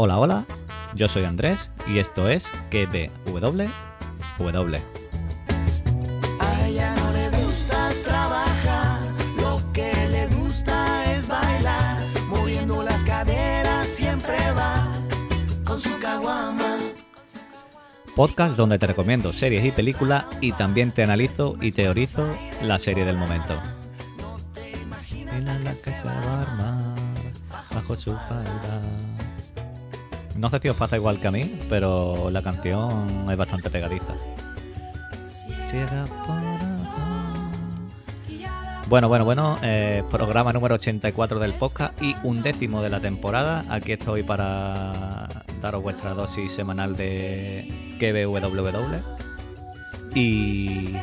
Hola, hola, yo soy Andrés y esto es KBW. A ella no le gusta trabajar, lo que le gusta es bailar, moviendo las caderas siempre va con su caguama. Podcast donde te recomiendo series y películas y también te analizo y teorizo la serie del momento. Mira la que se va a armar bajo su falda. No sé si os pasa igual que a mí, pero la canción es bastante pegadiza. Bueno, bueno, bueno, eh, programa número 84 del podcast y un décimo de la temporada. Aquí estoy para daros vuestra dosis semanal de KBWW. Y,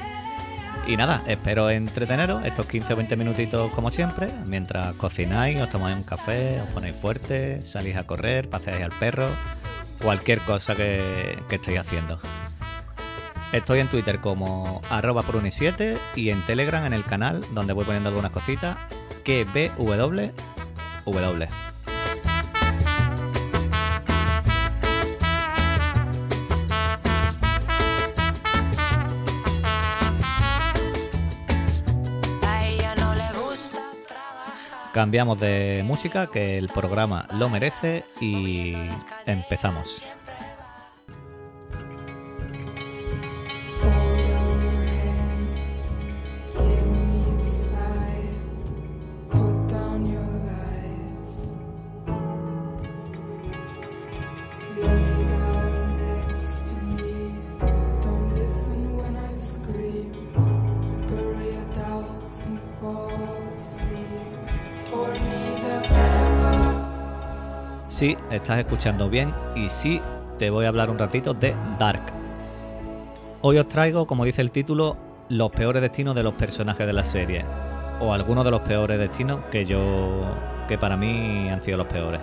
y nada, espero entreteneros estos 15 o 20 minutitos como siempre, mientras cocináis, os tomáis un café, os ponéis fuerte, salís a correr, paseáis al perro, cualquier cosa que, estéis haciendo. Estoy en Twitter como arroba pruni7 y en Telegram en el canal donde voy poniendo algunas cositas que BWW. A Cambiamos de música que el programa lo merece y empezamos. Sí, estás escuchando bien y sí, te voy a hablar un ratito de Dark. Hoy os traigo, como dice el título, los peores destinos de los personajes de la serie. O algunos de los peores destinos que yo. que para mí han sido los peores.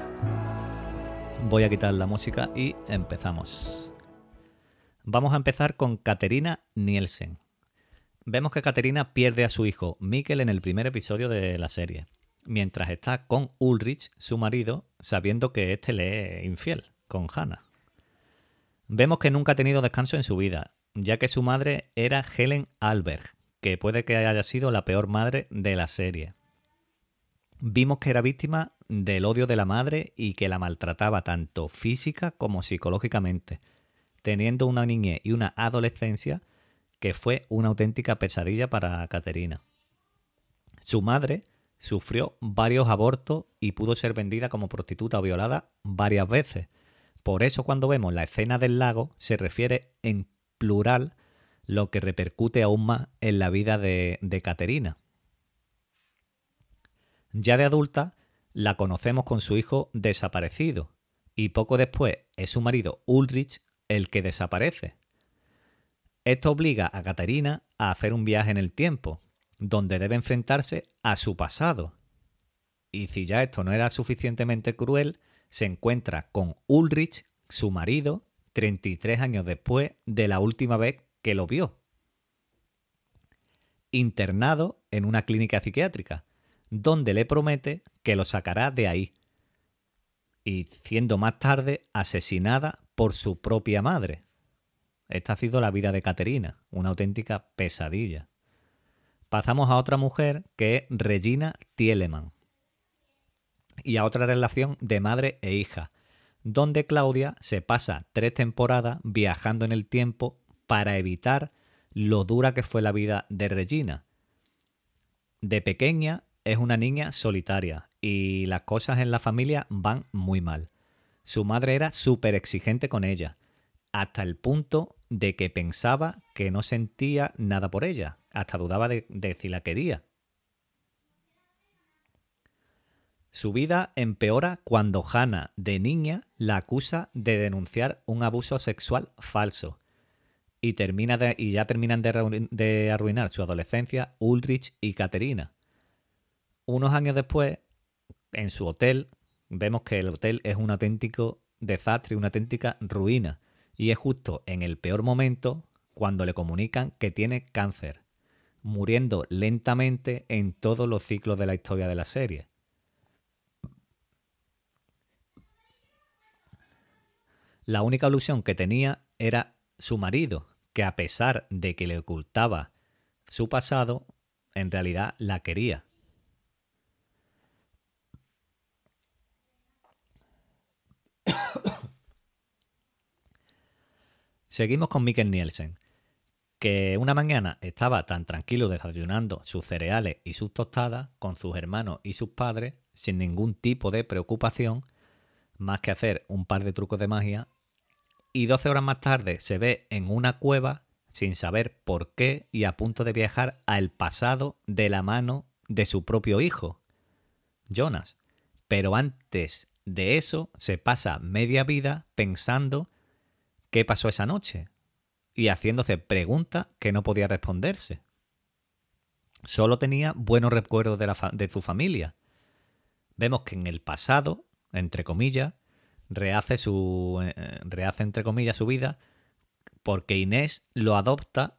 Voy a quitar la música y empezamos. Vamos a empezar con Katerina Nielsen. Vemos que Katerina pierde a su hijo Mikkel en el primer episodio de la serie, mientras está con Ulrich, su marido, sabiendo que éste le es infiel con Hannah. Vemos que nunca ha tenido descanso en su vida, ya que su madre era Helen Alberg, que puede que haya sido la peor madre de la serie. Vimos que era víctima del odio de la madre y que la maltrataba tanto física como psicológicamente, teniendo una niñez y una adolescencia que fue una auténtica pesadilla para Caterina. Su madre sufrió varios abortos y pudo ser vendida como prostituta o violada varias veces. Por eso cuando vemos la escena del lago se refiere en plural, lo que repercute aún más en la vida de, de Caterina. Ya de adulta, la conocemos con su hijo desaparecido, y poco después es su marido Ulrich el que desaparece. Esto obliga a Caterina a hacer un viaje en el tiempo, donde debe enfrentarse a su pasado. Y si ya esto no era suficientemente cruel, se encuentra con Ulrich, su marido, 33 años después de la última vez que lo vio. Internado en una clínica psiquiátrica, donde le promete que lo sacará de ahí. Y siendo más tarde asesinada por su propia madre. Esta ha sido la vida de Caterina, una auténtica pesadilla. Pasamos a otra mujer que es Regina Tielemann. Y a otra relación de madre e hija, donde Claudia se pasa tres temporadas viajando en el tiempo para evitar lo dura que fue la vida de Regina. De pequeña es una niña solitaria y las cosas en la familia van muy mal. Su madre era súper exigente con ella, hasta el punto de que pensaba que no sentía nada por ella, hasta dudaba de, si la quería. Su vida empeora cuando Hannah, de niña, la acusa de denunciar un abuso sexual falso. Y, termina de- y ya terminan de, de arruinar su adolescencia Ulrich y Caterina. Unos años después, en su hotel, vemos que el hotel es un auténtico desastre, una auténtica ruina. Y es justo en el peor momento cuando le comunican que tiene cáncer, muriendo lentamente en todos los ciclos de la historia de la serie. La única ilusión que tenía era su marido, que a pesar de que le ocultaba su pasado, en realidad la quería. Seguimos con Mikkel Nielsen, que una mañana estaba tan tranquilo desayunando sus cereales y sus tostadas con sus hermanos y sus padres, sin ningún tipo de preocupación, más que hacer un par de trucos de magia, y 12 horas más tarde se ve en una cueva sin saber por qué y a punto de viajar al pasado de la mano de su propio hijo, Jonas. Pero antes de eso se pasa media vida pensando qué pasó esa noche y haciéndose preguntas que no podía responderse. Solo tenía buenos recuerdos de, la fa- de su familia. Vemos que en el pasado, entre comillas, rehace su eh, rehace entre comillas su vida porque Inés lo adopta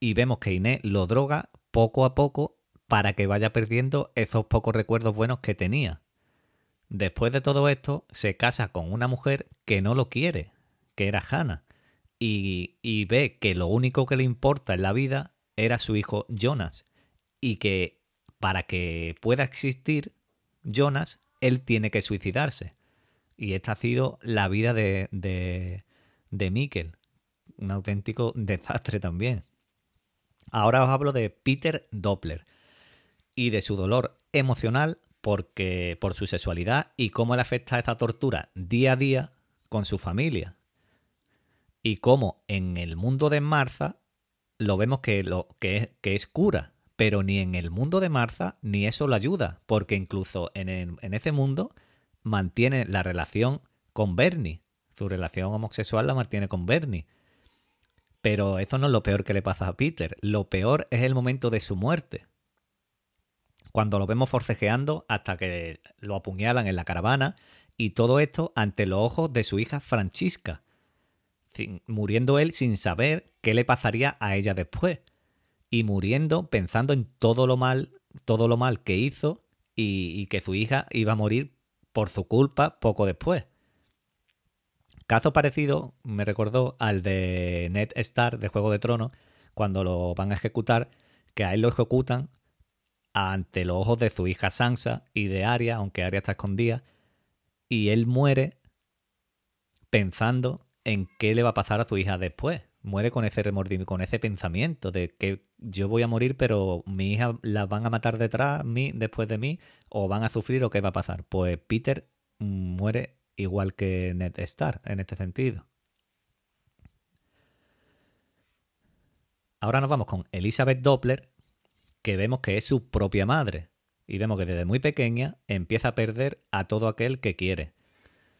y vemos que Inés lo droga poco a poco para que vaya perdiendo esos pocos recuerdos buenos que tenía. Después de todo esto, se casa con una mujer que no lo quiere, que era Hannah, y, ve que lo único que le importa en la vida era su hijo Jonas, y que para que pueda existir Jonas, él tiene que suicidarse. Y esta ha sido la vida de, de, de Mikkel. Un auténtico desastre también. Ahora os hablo de Peter Doppler y de su dolor emocional porque por su sexualidad y cómo le afecta esta tortura día a día con su familia. Y cómo en el mundo de Martha lo vemos que, lo, que, es, cura, pero ni en el mundo de Martha ni eso lo ayuda, porque incluso en, en ese mundo mantiene la relación con Bernie. Su relación homosexual la mantiene con Bernie. Pero eso no es lo peor que le pasa a Peter. Lo peor es el momento de su muerte. Cuando lo vemos forcejeando hasta que lo apuñalan en la caravana y todo esto ante los ojos de su hija Francisca, muriendo él sin saber qué le pasaría a ella después y muriendo pensando en todo lo mal, todo lo mal que hizo y, que su hija iba a morir por su culpa poco después. Caso parecido me recordó al de Ned Stark de Juego de Tronos, cuando lo van a ejecutar, que a él lo ejecutan ante los ojos de su hija Sansa y de Arya, aunque Arya está escondida, y él muere pensando en qué le va a pasar a su hija después. Muere con ese remordimiento, con ese pensamiento de que yo voy a morir, pero mi hija la van a matar detrás, mí, después de mí, o van a sufrir o qué va a pasar. Pues Peter muere igual que Ned Stark en este sentido. Ahora nos vamos con Elizabeth Doppler, que vemos que es su propia madre. Y vemos que desde muy pequeña empieza a perder a todo aquel que quiere.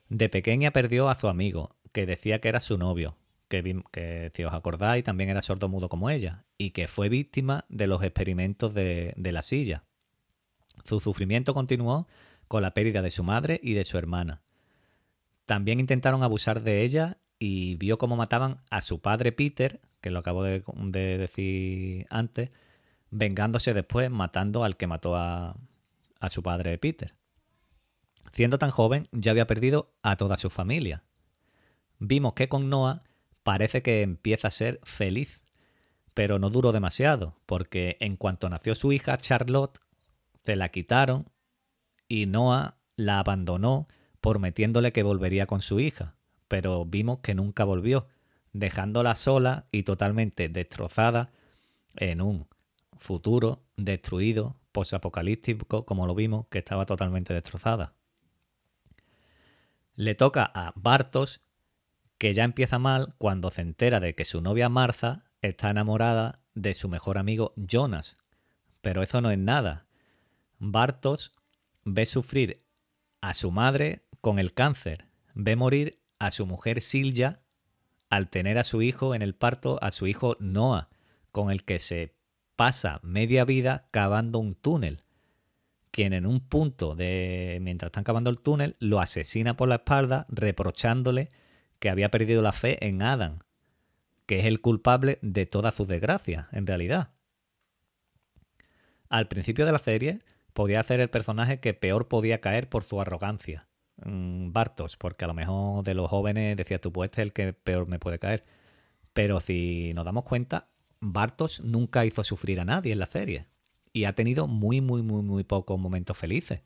De pequeña perdió a su amigo, que decía que era su novio, que, si os acordáis también era sordo-mudo como ella, y que fue víctima de los experimentos de, de la silla. Su sufrimiento continuó con la pérdida de su madre y de su hermana. También intentaron abusar de ella y vio cómo mataban a su padre Peter, que lo acabo de, de decir antes, vengándose después matando al que mató a, a su padre Peter. Siendo tan joven, ya había perdido a toda su familia. Vimos que con Noah parece que empieza a ser feliz, pero no duró demasiado, porque en cuanto nació su hija Charlotte, se la quitaron y Noah la abandonó prometiéndole que volvería con su hija, pero vimos que nunca volvió, dejándola sola y totalmente destrozada en un futuro destruido, posapocalíptico, como lo vimos, que estaba totalmente destrozada. Le toca a Bartos, que ya empieza mal cuando se entera de que su novia Martha está enamorada de su mejor amigo Jonas. Pero eso no es nada. Bartos ve sufrir a su madre con el cáncer, ve morir a su mujer Silja al tener a su hijo en el parto, a su hijo Noah, con el que se pasa media vida cavando un túnel, quien en un punto de mientras están cavando el túnel lo asesina por la espalda reprochándole que había perdido la fe en Adam, que es el culpable de todas sus desgracias, en realidad. Al principio de la serie podía ser el personaje que peor podía caer por su arrogancia. mm, Bartos, porque a lo mejor de los jóvenes decías tú, pues este es el que peor me puede caer. Pero si nos damos cuenta, Bartos nunca hizo sufrir a nadie en la serie. Y ha tenido muy, muy, muy, muy pocos momentos felices.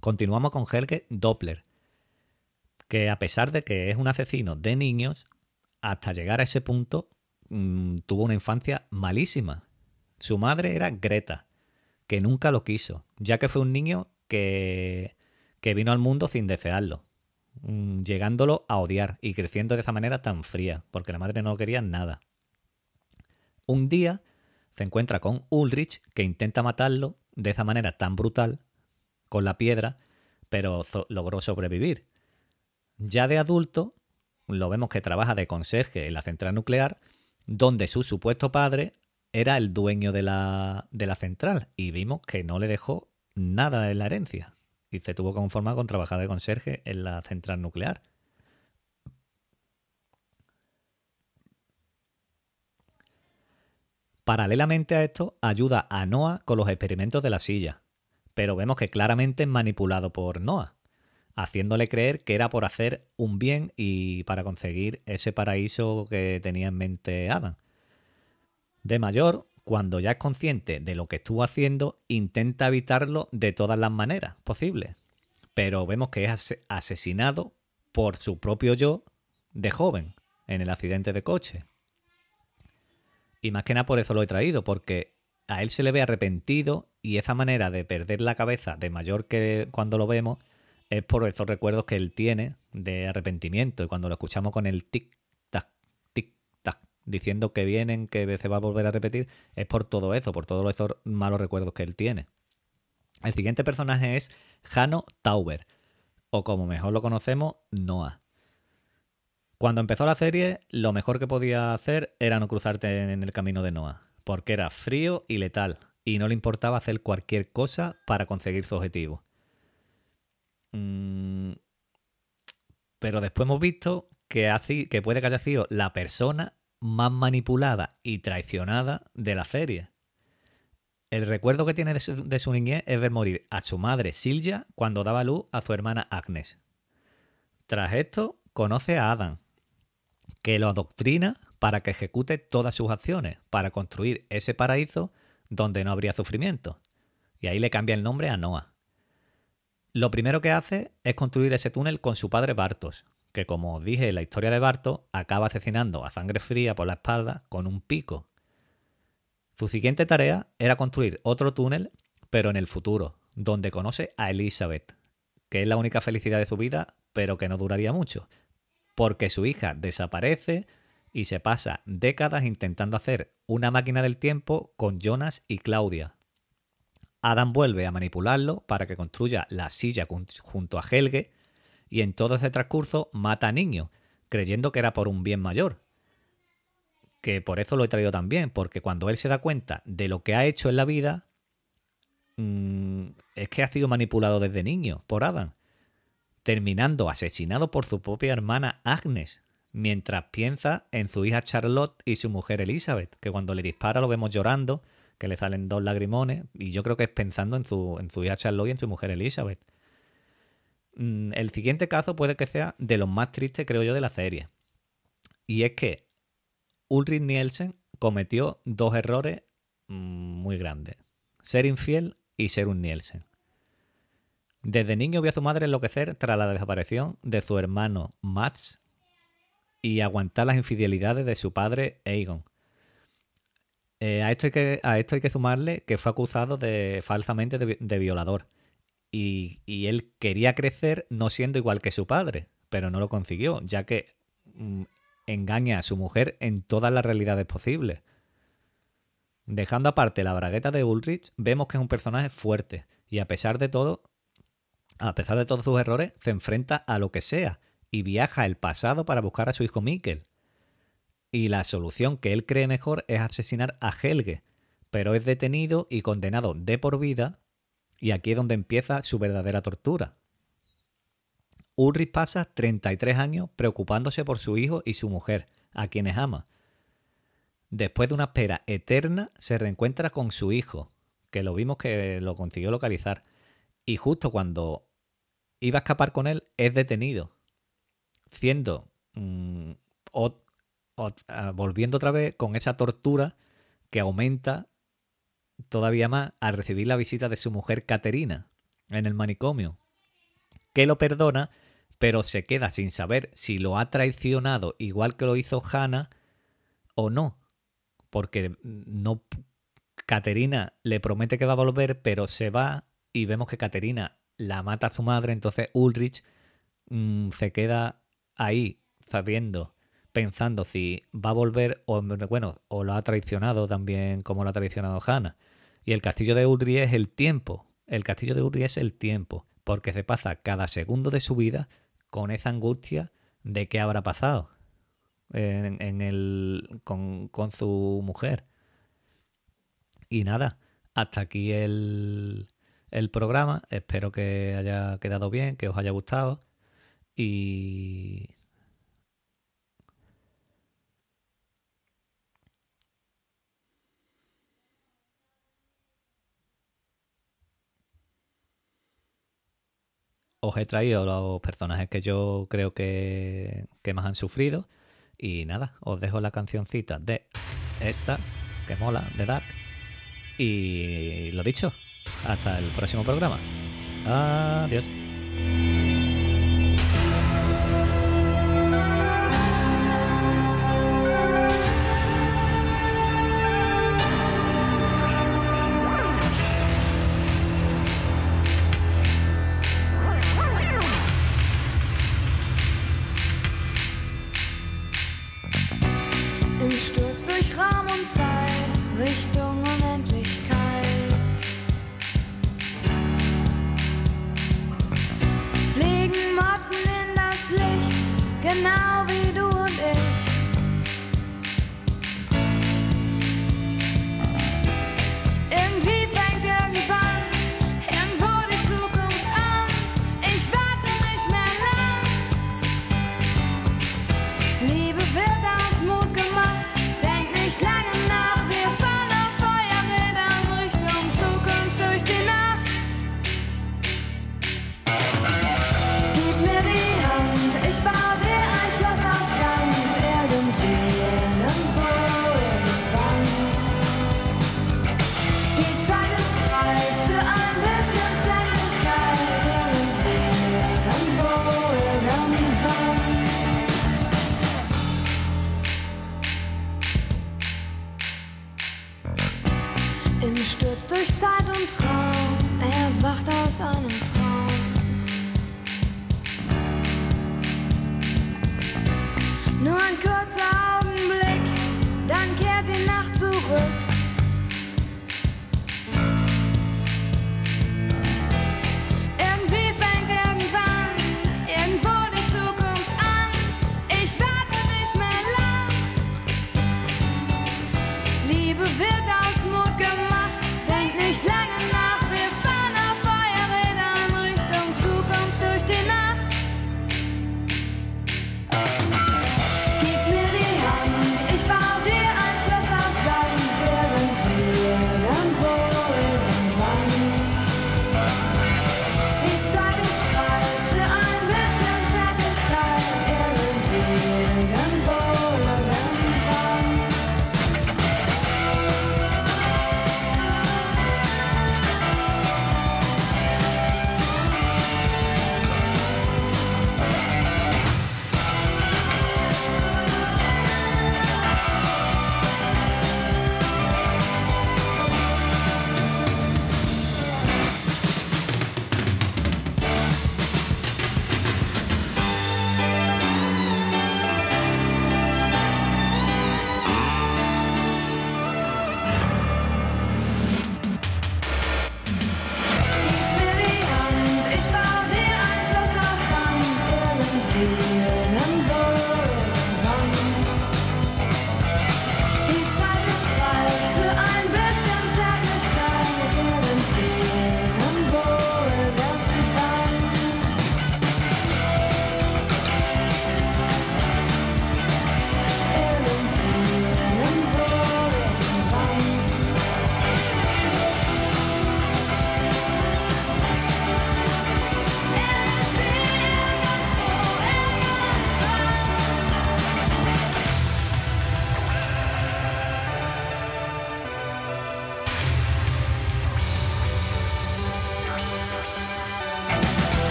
Continuamos con Helge Doppler, que a pesar de que es un asesino de niños, hasta llegar a ese punto mm, tuvo una infancia malísima. Su madre era Greta, que nunca lo quiso, ya que fue un niño que, que vino al mundo sin desearlo, mm, llegándolo a odiar y creciendo de esa manera tan fría, porque la madre no quería nada. Un día se encuentra con Ulrich, que intenta matarlo de esa manera tan brutal, con la piedra, pero logró sobrevivir. Ya de adulto, lo vemos que trabaja de conserje en la central nuclear, donde su supuesto padre era el dueño de la, de la central, y vimos que no le dejó nada en la herencia, y se tuvo que conformar con trabajar de conserje en la central nuclear. Paralelamente a esto, ayuda a Noah con los experimentos de la silla, pero vemos que claramente es manipulado por Noah, haciéndole creer que era por hacer un bien y para conseguir ese paraíso que tenía en mente Adam. De mayor, cuando ya es consciente de lo que estuvo haciendo, intenta evitarlo de todas las maneras posibles, pero vemos que es ase- asesinado por su propio yo de joven en el accidente de coche. Y más que nada por eso lo he traído, porque a él se le ve arrepentido y esa manera de perder la cabeza de mayor que cuando lo vemos es por esos recuerdos que él tiene de arrepentimiento. Y cuando lo escuchamos con el tic-tac, tic-tac, diciendo que vienen, que se va a volver a repetir, es por todo eso, por todos esos malos recuerdos que él tiene. El siguiente personaje es Jano Tauber, o como mejor lo conocemos, Noah. Cuando empezó la serie, lo mejor que podía hacer era no cruzarte en el camino de Noah, porque era frío y letal, y no le importaba hacer cualquier cosa para conseguir su objetivo. Mm, Pero después hemos visto que, hace- que puede que haya sido la persona más manipulada y traicionada de la serie. El recuerdo que tiene de su, de su niñez es ver morir a su madre Silvia cuando daba luz a su hermana Agnes. Tras esto, conoce a Adam, que lo adoctrina para que ejecute todas sus acciones, para construir ese paraíso donde no habría sufrimiento. Y ahí le cambia el nombre a Noah. Lo primero que hace es construir ese túnel con su padre Bartos, que como os dije en la historia de Bartos, acaba asesinando a sangre fría por la espalda con un pico. Su siguiente tarea era construir otro túnel, pero en el futuro, donde conoce a Elizabeth, que es la única felicidad de su vida, pero que no duraría mucho, porque su hija desaparece y se pasa décadas intentando hacer una máquina del tiempo con Jonas y Claudia. Adam vuelve a manipularlo para que construya la silla jun- junto a Helge y en todo ese transcurso mata a niños, creyendo que era por un bien mayor. Que por eso lo he traído también, porque cuando él se da cuenta de lo que ha hecho en la vida, mm, es que ha sido manipulado desde niño por Adam, terminando asesinado por su propia hermana Agnes, mientras piensa en su hija Charlotte y su mujer Elizabeth, que cuando le dispara lo vemos llorando, que le salen dos lagrimones, y yo creo que es pensando en su, en su hija Charlotte y en su mujer Elizabeth. Mm, El siguiente caso puede que sea de los más tristes, creo yo, de la serie. Y es que Ulrich Nielsen cometió dos errores mm, muy grandes. Ser infiel y ser un Nielsen. Desde niño vio a su madre enloquecer tras la desaparición de su hermano Mats y aguantar las infidelidades de su padre Aegon. Eh, a, esto hay que, a esto hay que sumarle que fue acusado de falsamente de, vi- de violador. Y, y él quería crecer no siendo igual que su padre, pero no lo consiguió, ya que mm, engaña a su mujer en todas las realidades posibles. Dejando aparte la bragueta de Ulrich, vemos que es un personaje fuerte y a pesar de todo, a pesar de todos sus errores, se enfrenta a lo que sea y viaja al pasado para buscar a su hijo Mikkel. Y la solución que él cree mejor es asesinar a Helge, pero es detenido y condenado de por vida, y aquí es donde empieza su verdadera tortura. Ulrich pasa 33 años preocupándose por su hijo y su mujer, a quienes ama. Después de una espera eterna, se reencuentra con su hijo, que lo vimos que lo consiguió localizar. Y justo cuando iba a escapar con él, es detenido. Siendo. mm, volviendo otra vez con esa tortura que aumenta todavía más al recibir la visita de su mujer Caterina en el manicomio. Que lo perdona, pero se queda sin saber si lo ha traicionado igual que lo hizo Hannah o no. Porque no. Caterina le promete que va a volver, pero se va y vemos que Caterina la mata a su madre, entonces Ulrich mm, se queda ahí sabiendo, pensando si va a volver o bueno, o lo ha traicionado también como lo ha traicionado Hannah. Y el castillo de Ulrich es el tiempo. El castillo de Ulrich es el tiempo, porque se pasa cada segundo de su vida con esa angustia de qué habrá pasado en el, con, con su mujer. Y nada, hasta aquí el, el programa. Espero que haya quedado bien, que os haya gustado. Y os he traído los personajes que yo creo que, que más han sufrido. Y nada, os dejo la cancioncita de esta, que mola, de Dark. Y lo dicho, hasta el próximo programa. Adiós.